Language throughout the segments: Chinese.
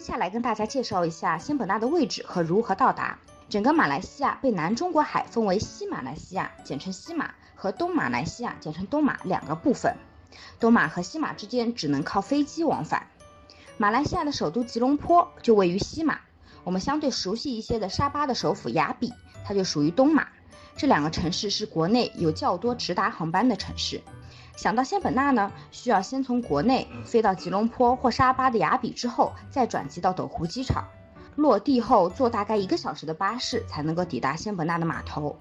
接下来跟大家介绍一下仙本那的位置和如何到达。整个马来西亚被南中国海分为西马来西亚（简称西马）和东马来西亚（简称东马）两个部分。东马和西马之间只能靠飞机往返。马来西亚的首都吉隆坡就位于西马。我们相对熟悉一些的沙巴的首府雅比，它就属于东马。这两个城市是国内有较多直达航班的城市。想到仙本那呢，需要先从国内飞到吉隆坡或沙巴的雅比，之后再转机到斗湖机场。落地后坐大概一个小时的巴士才能够抵达仙本那的码头。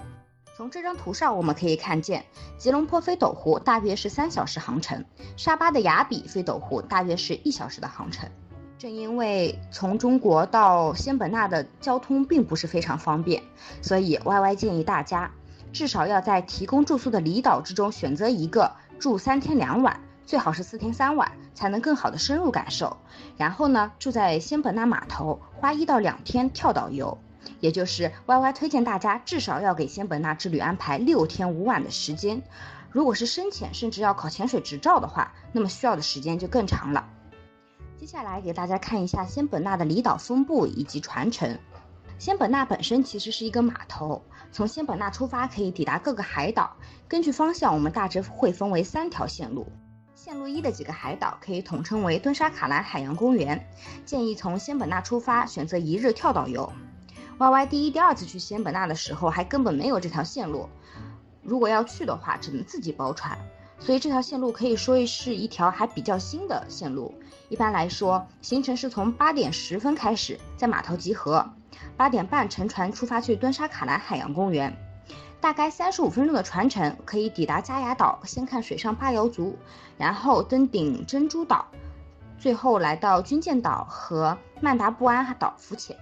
从这张图上我们可以看见，吉隆坡飞斗湖大约是三小时航程，沙巴的雅比飞斗湖大约是一小时的航程。正因为从中国到仙本那的交通并不是非常方便，所以 Y Y 建议大家至少要在提供住宿的离岛之中选择一个住三天两晚。最好是四天三晚，才能更好的深入感受。然后呢，住在仙本那码头，花一到两天跳岛游，也就是 Y Y 推荐大家至少要给仙本那之旅安排六天五晚的时间。如果是深潜，甚至要考潜水执照的话，那么需要的时间就更长了。接下来给大家看一下仙本那的离岛分布以及传承。仙本那本身其实是一个码头，从仙本那出发可以抵达各个海岛。根据方向，我们大致会分为三条线路。线路一的几个海岛可以统称为敦沙卡兰海洋公园，建议从仙本那出发，选择一日跳岛游。Y Y 第一、第二次去仙本那的时候，还根本没有这条线路，如果要去的话，只能自己包船。所以这条线路可以说是一条还比较新的线路。一般来说，行程是从八点十分开始，在码头集合，八点半乘船出发去敦沙卡兰海洋公园。大概三十五分钟的船程可以抵达加雅岛，先看水上八瑶族，然后登顶珍珠岛，最后来到军舰岛和曼达布安岛浮潜。